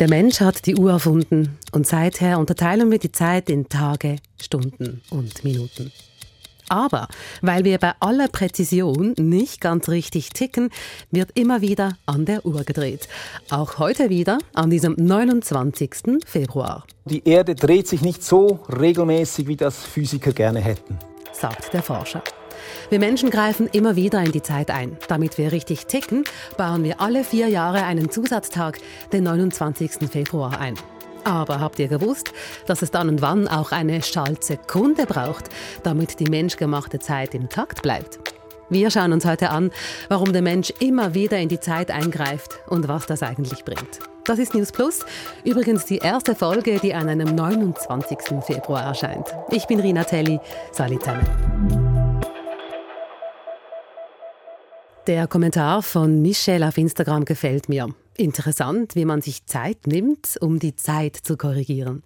Der Mensch hat die Uhr erfunden und seither unterteilen wir die Zeit in Tage, Stunden und Minuten. Aber weil wir bei aller Präzision nicht ganz richtig ticken, wird immer wieder an der Uhr gedreht. Auch heute wieder an diesem 29. Februar. Die Erde dreht sich nicht so regelmäßig, wie das Physiker gerne hätten, sagt der Forscher. Wir Menschen greifen immer wieder in die Zeit ein. Damit wir richtig ticken, bauen wir alle vier Jahre einen Zusatztag, den 29. Februar, ein. Aber habt ihr gewusst, dass es dann und wann auch eine Schaltsekunde braucht, damit die menschgemachte Zeit im Takt bleibt? Wir schauen uns heute an, warum der Mensch immer wieder in die Zeit eingreift und was das eigentlich bringt. Das ist News Plus, übrigens die erste Folge, die an einem 29. Februar erscheint. Ich bin Rina Telli, salut zusammen. Der Kommentar von Michelle auf Instagram gefällt mir. Interessant, wie man sich Zeit nimmt, um die Zeit zu korrigieren.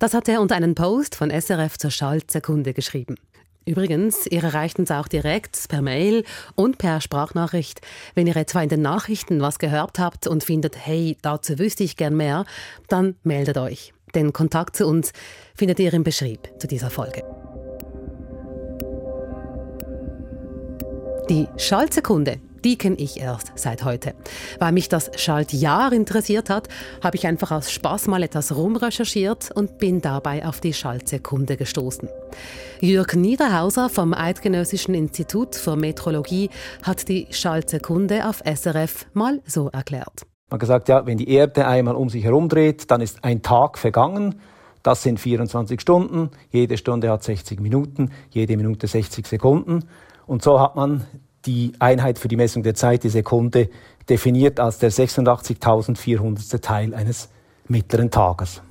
Das hat er unter einen Post von SRF zur Schaltsekunde geschrieben. Übrigens, ihr erreicht uns auch direkt per Mail und per Sprachnachricht. Wenn ihr etwa in den Nachrichten was gehört habt und findet, hey, dazu wüsste ich gern mehr, dann meldet euch. Den Kontakt zu uns findet ihr im Beschrieb zu dieser Folge. Die Schaltsekunde die kenne ich erst seit heute. Weil mich das Schaltjahr interessiert hat, habe ich einfach aus Spaß mal etwas rumrecherchiert und bin dabei auf die Schaltsekunde gestoßen. Jürg Niederhauser vom Eidgenössischen Institut für Metrologie hat die Schaltsekunde auf SRF mal so erklärt. Man hat gesagt, ja, wenn die Erde einmal um sich herum dreht, dann ist ein Tag vergangen. Das sind 24 Stunden. Jede Stunde hat 60 Minuten, jede Minute 60 Sekunden. Und so hat man die Einheit für die Messung der Zeit, die Sekunde, definiert als der 86.400. Teil eines mittleren Tages.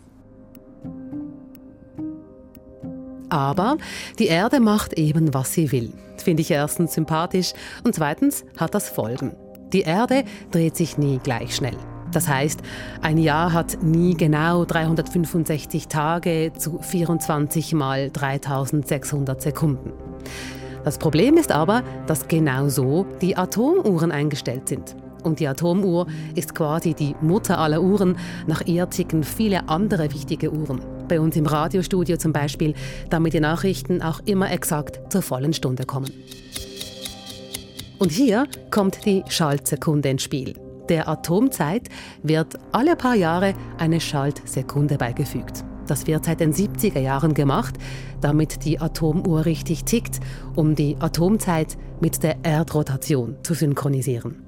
Aber die Erde macht eben, was sie will. Finde ich erstens sympathisch und zweitens hat das Folgen. Die Erde dreht sich nie gleich schnell. Das heißt, ein Jahr hat nie genau 365 Tage zu 24 mal 3600 Sekunden. Das Problem ist aber, dass genau so die Atomuhren eingestellt sind. Und die Atomuhr ist quasi die Mutter aller Uhren. Nach ihr ticken viele andere wichtige Uhren. Bei uns im Radiostudio zum Beispiel, damit die Nachrichten auch immer exakt zur vollen Stunde kommen. Und hier kommt die Schaltsekunde ins Spiel. Der Atomzeit wird alle paar Jahre eine Schaltsekunde beigefügt. Das wird seit den 70er Jahren gemacht, damit die Atomuhr richtig tickt, um die Atomzeit mit der Erdrotation zu synchronisieren.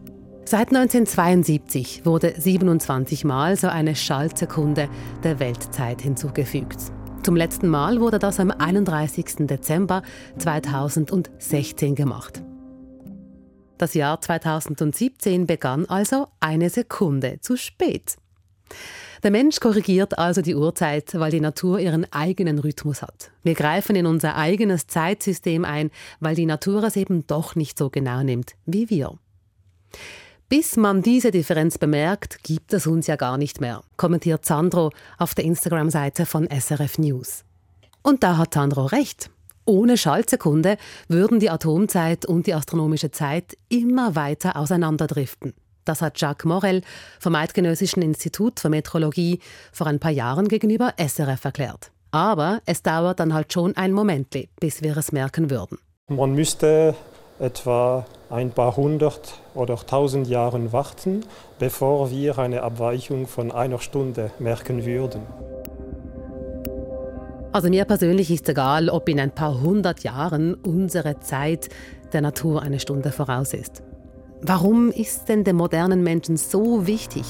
Seit 1972 wurde 27 Mal so eine Schaltsekunde der Weltzeit hinzugefügt. Zum letzten Mal wurde das am 31. Dezember 2016 gemacht. Das Jahr 2017 begann also eine Sekunde zu spät. Der Mensch korrigiert also die Uhrzeit, weil die Natur ihren eigenen Rhythmus hat. Wir greifen in unser eigenes Zeitsystem ein, weil die Natur es eben doch nicht so genau nimmt wie wir. Bis man diese Differenz bemerkt, gibt es uns ja gar nicht mehr, kommentiert Sandro auf der Instagram-Seite von SRF News. Und da hat Sandro recht. Ohne Schaltsekunde würden die Atomzeit und die astronomische Zeit immer weiter auseinanderdriften. Das hat Jacques Morel vom Eidgenössischen Institut für Metrologie vor ein paar Jahren gegenüber SRF erklärt. Aber es dauert dann halt schon ein Moment, bis wir es merken würden. Man müsste etwa ein paar hundert oder tausend Jahre warten, bevor wir eine Abweichung von einer Stunde merken würden. Also mir persönlich ist egal, ob in ein paar hundert Jahren unsere Zeit der Natur eine Stunde voraus ist. Warum ist denn dem modernen Menschen so wichtig,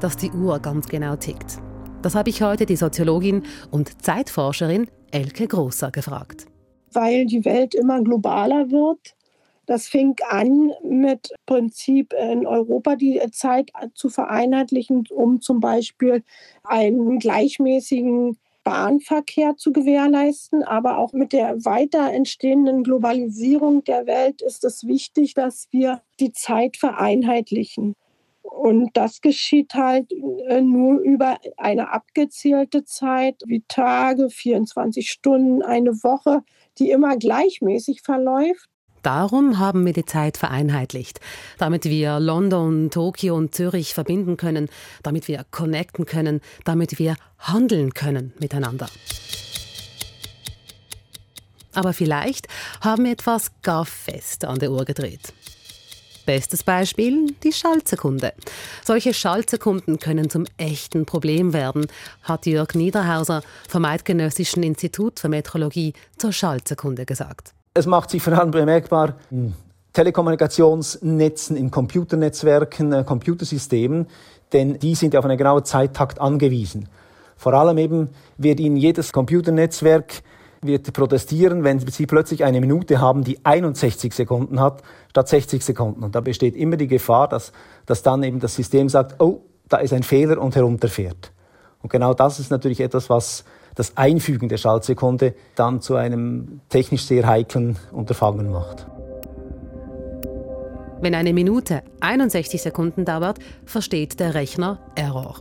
dass die Uhr ganz genau tickt? Das habe ich heute die Soziologin und Zeitforscherin Elke Großer gefragt. Weil die Welt immer globaler wird. Das fing an mit Prinzip in Europa die Zeit zu vereinheitlichen, um zum Beispiel einen gleichmäßigen Bahnverkehr zu gewährleisten. Aber auch mit der weiter entstehenden Globalisierung der Welt ist es wichtig, dass wir die Zeit vereinheitlichen. Und das geschieht halt äh, nur über eine abgezählte Zeit, wie Tage, 24 Stunden, eine Woche, die immer gleichmäßig verläuft. Darum haben wir die Zeit vereinheitlicht, damit wir London, Tokio und Zürich verbinden können, damit wir connecten können, damit wir handeln können miteinander. Aber vielleicht haben wir etwas gar fest an der Uhr gedreht. Bestes Beispiel die Schaltsekunde. Solche Schaltsekunden können zum echten Problem werden, hat Jörg Niederhauser vom Eidgenössischen Institut für Metrologie zur Schaltsekunde gesagt. Es macht sich vor allem bemerkbar in Telekommunikationsnetzen, in Computernetzwerken, äh, Computersystemen, denn die sind auf einen genauen Zeittakt angewiesen. Vor allem eben wird Ihnen jedes Computernetzwerk wird protestieren, wenn Sie plötzlich eine Minute haben, die 61 Sekunden hat, statt 60 Sekunden. Und da besteht immer die Gefahr, dass, dass dann eben das System sagt, oh, da ist ein Fehler und herunterfährt. Und genau das ist natürlich etwas, was das Einfügen der Schaltsekunde dann zu einem technisch sehr heiklen Unterfangen macht. Wenn eine Minute 61 Sekunden dauert, versteht der Rechner Error.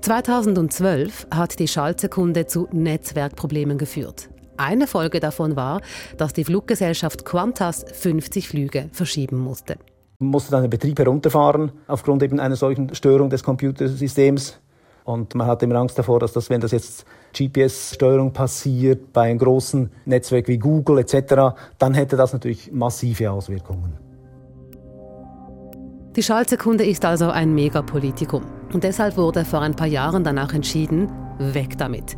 2012 hat die Schaltsekunde zu Netzwerkproblemen geführt. Eine Folge davon war, dass die Fluggesellschaft Qantas 50 Flüge verschieben musste. Man musste dann den Betrieb herunterfahren aufgrund eben einer solchen Störung des Computersystems. Und man hatte immer Angst davor, dass das, wenn das jetzt GPS-Steuerung passiert bei einem großen Netzwerk wie Google etc., dann hätte das natürlich massive Auswirkungen. Die Schaltsekunde ist also ein Megapolitikum. Und deshalb wurde vor ein paar Jahren danach entschieden, weg damit.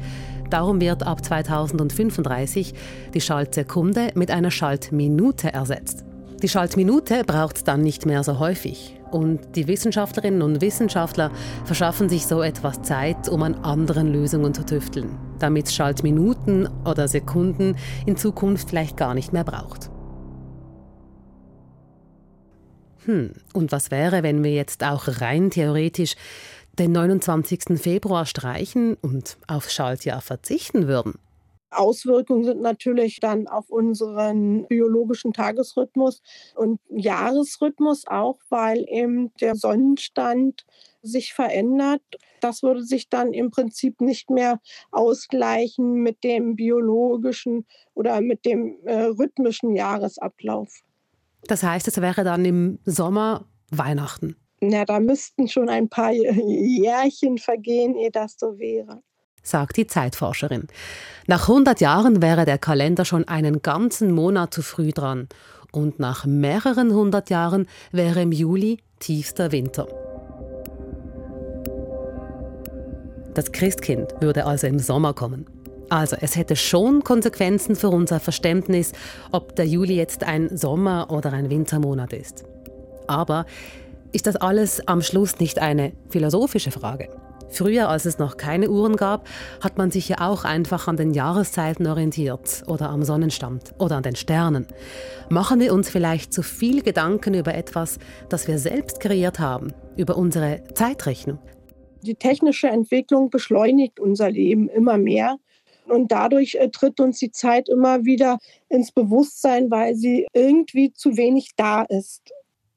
Darum wird ab 2035 die Schaltsekunde mit einer Schaltminute ersetzt. Die Schaltminute braucht dann nicht mehr so häufig. Und die Wissenschaftlerinnen und Wissenschaftler verschaffen sich so etwas Zeit, um an anderen Lösungen zu tüfteln, damit Schaltminuten oder Sekunden in Zukunft vielleicht gar nicht mehr braucht. Hm, und was wäre, wenn wir jetzt auch rein theoretisch den 29. Februar streichen und aufs Schaltjahr verzichten würden? Auswirkungen sind natürlich dann auf unseren biologischen Tagesrhythmus und Jahresrhythmus auch, weil eben der Sonnenstand sich verändert. Das würde sich dann im Prinzip nicht mehr ausgleichen mit dem biologischen oder mit dem äh, rhythmischen Jahresablauf. Das heißt, es wäre dann im Sommer Weihnachten. Na, da müssten schon ein paar Jährchen vergehen, ehe das so wäre. Sagt die Zeitforscherin. Nach 100 Jahren wäre der Kalender schon einen ganzen Monat zu früh dran. Und nach mehreren hundert Jahren wäre im Juli tiefster Winter. Das Christkind würde also im Sommer kommen. Also es hätte schon Konsequenzen für unser Verständnis, ob der Juli jetzt ein Sommer- oder ein Wintermonat ist. Aber ist das alles am Schluss nicht eine philosophische Frage? Früher, als es noch keine Uhren gab, hat man sich ja auch einfach an den Jahreszeiten orientiert oder am Sonnenstand oder an den Sternen. Machen wir uns vielleicht zu viel Gedanken über etwas, das wir selbst kreiert haben, über unsere Zeitrechnung? Die technische Entwicklung beschleunigt unser Leben immer mehr und dadurch äh, tritt uns die Zeit immer wieder ins Bewusstsein, weil sie irgendwie zu wenig da ist.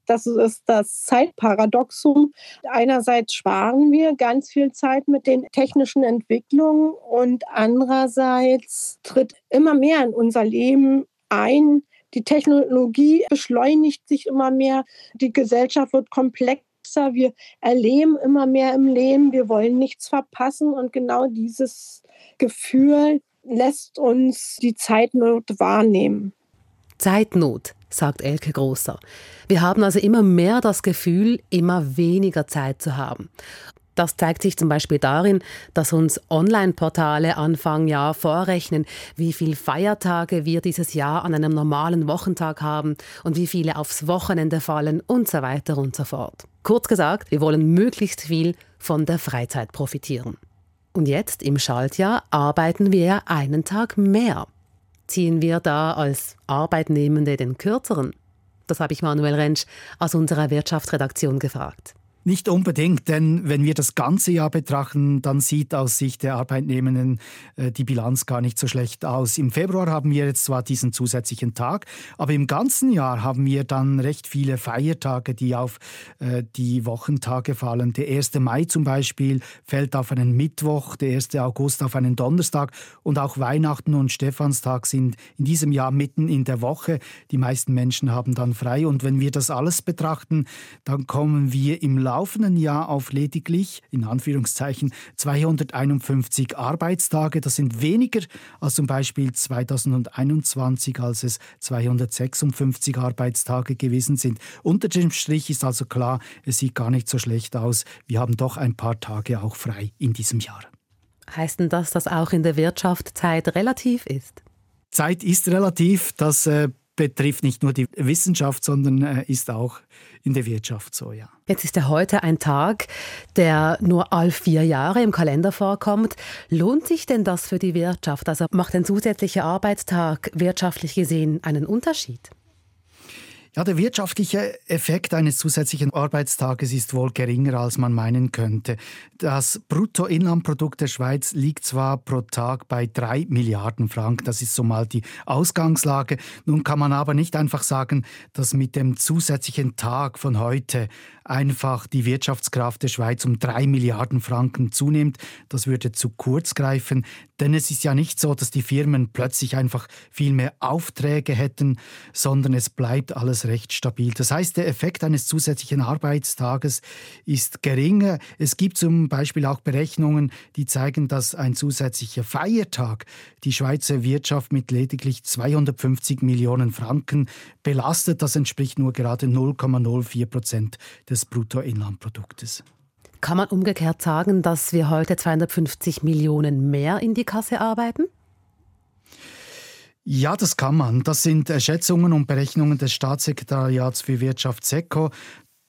Das ist das Zeitparadoxum. Einerseits sparen wir ganz viel Zeit mit den technischen Entwicklungen und andererseits tritt immer mehr in unser Leben ein. Die Technologie beschleunigt sich immer mehr. Die Gesellschaft wird komplexer. Wir erleben immer mehr im Leben. Wir wollen nichts verpassen. Und genau dieses Gefühl lässt uns die Zeitnot wahrnehmen. Zeitnot, sagt Elke Großer. Wir haben also immer mehr das Gefühl, immer weniger Zeit zu haben. Das zeigt sich zum Beispiel darin, dass uns Online-Portale Anfang Jahr vorrechnen, wie viele Feiertage wir dieses Jahr an einem normalen Wochentag haben und wie viele aufs Wochenende fallen und so weiter und so fort. Kurz gesagt, wir wollen möglichst viel von der Freizeit profitieren. Und jetzt im Schaltjahr arbeiten wir einen Tag mehr. Ziehen wir da als Arbeitnehmende den kürzeren? Das habe ich Manuel Rentsch aus unserer Wirtschaftsredaktion gefragt. Nicht unbedingt, denn wenn wir das ganze Jahr betrachten, dann sieht aus Sicht der Arbeitnehmenden äh, die Bilanz gar nicht so schlecht aus. Im Februar haben wir jetzt zwar diesen zusätzlichen Tag, aber im ganzen Jahr haben wir dann recht viele Feiertage, die auf äh, die Wochentage fallen. Der 1. Mai zum Beispiel fällt auf einen Mittwoch, der 1. August auf einen Donnerstag und auch Weihnachten und Stephanstag sind in diesem Jahr mitten in der Woche. Die meisten Menschen haben dann frei und wenn wir das alles betrachten, dann kommen wir im Laufe laufenden Jahr auf lediglich, in Anführungszeichen, 251 Arbeitstage. Das sind weniger als zum Beispiel 2021, als es 256 Arbeitstage gewesen sind. Unter dem Strich ist also klar, es sieht gar nicht so schlecht aus. Wir haben doch ein paar Tage auch frei in diesem Jahr. Heißt denn das, dass auch in der Wirtschaft Zeit relativ ist? Zeit ist relativ. Das äh, betrifft nicht nur die Wissenschaft, sondern äh, ist auch in der Wirtschaft so, ja. Jetzt ist ja heute ein Tag, der nur all vier Jahre im Kalender vorkommt. Lohnt sich denn das für die Wirtschaft? Also macht ein zusätzlicher Arbeitstag wirtschaftlich gesehen einen Unterschied? Ja, der wirtschaftliche Effekt eines zusätzlichen Arbeitstages ist wohl geringer, als man meinen könnte. Das Bruttoinlandprodukt der Schweiz liegt zwar pro Tag bei drei Milliarden Franken, das ist so mal die Ausgangslage. Nun kann man aber nicht einfach sagen, dass mit dem zusätzlichen Tag von heute einfach die Wirtschaftskraft der Schweiz um drei Milliarden Franken zunimmt. Das würde zu kurz greifen, denn es ist ja nicht so, dass die Firmen plötzlich einfach viel mehr Aufträge hätten, sondern es bleibt alles recht stabil. Das heißt, der Effekt eines zusätzlichen Arbeitstages ist geringer. Es gibt zum Beispiel auch Berechnungen, die zeigen, dass ein zusätzlicher Feiertag die Schweizer Wirtschaft mit lediglich 250 Millionen Franken belastet. Das entspricht nur gerade 0,04 Prozent des Bruttoinlandproduktes. Kann man umgekehrt sagen, dass wir heute 250 Millionen mehr in die Kasse arbeiten? Ja, das kann man. Das sind Schätzungen und Berechnungen des Staatssekretariats für Wirtschaft SECO.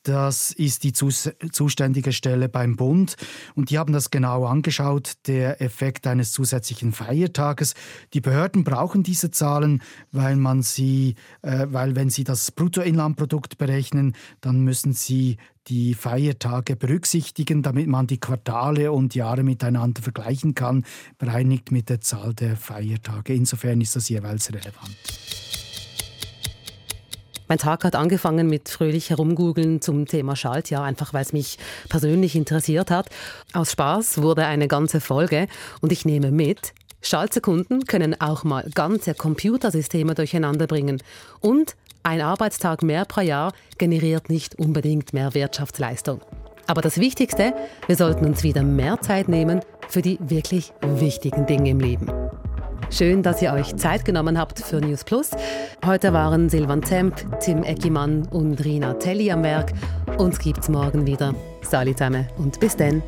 Das ist die zuständige Stelle beim Bund. Und die haben das genau angeschaut, der Effekt eines zusätzlichen Feiertages. Die Behörden brauchen diese Zahlen, weil man sie, äh, weil wenn sie das Bruttoinlandprodukt berechnen, dann müssen sie die Feiertage berücksichtigen, damit man die Quartale und Jahre miteinander vergleichen kann, bereinigt mit der Zahl der Feiertage. Insofern ist das jeweils relevant. Mein Tag hat angefangen mit fröhlich herumgoogeln zum Thema Schaltjahr, einfach weil es mich persönlich interessiert hat. Aus Spaß wurde eine ganze Folge und ich nehme mit, Schaltsekunden können auch mal ganze Computersysteme durcheinander bringen. Und ein Arbeitstag mehr pro Jahr generiert nicht unbedingt mehr Wirtschaftsleistung. Aber das Wichtigste, wir sollten uns wieder mehr Zeit nehmen für die wirklich wichtigen Dinge im Leben. Schön, dass ihr euch Zeit genommen habt für News Plus. Heute waren Silvan Zemp, Tim Eckimann und Rina Telli am Werk. Uns gibt's morgen wieder. Salut zusammen und bis dann.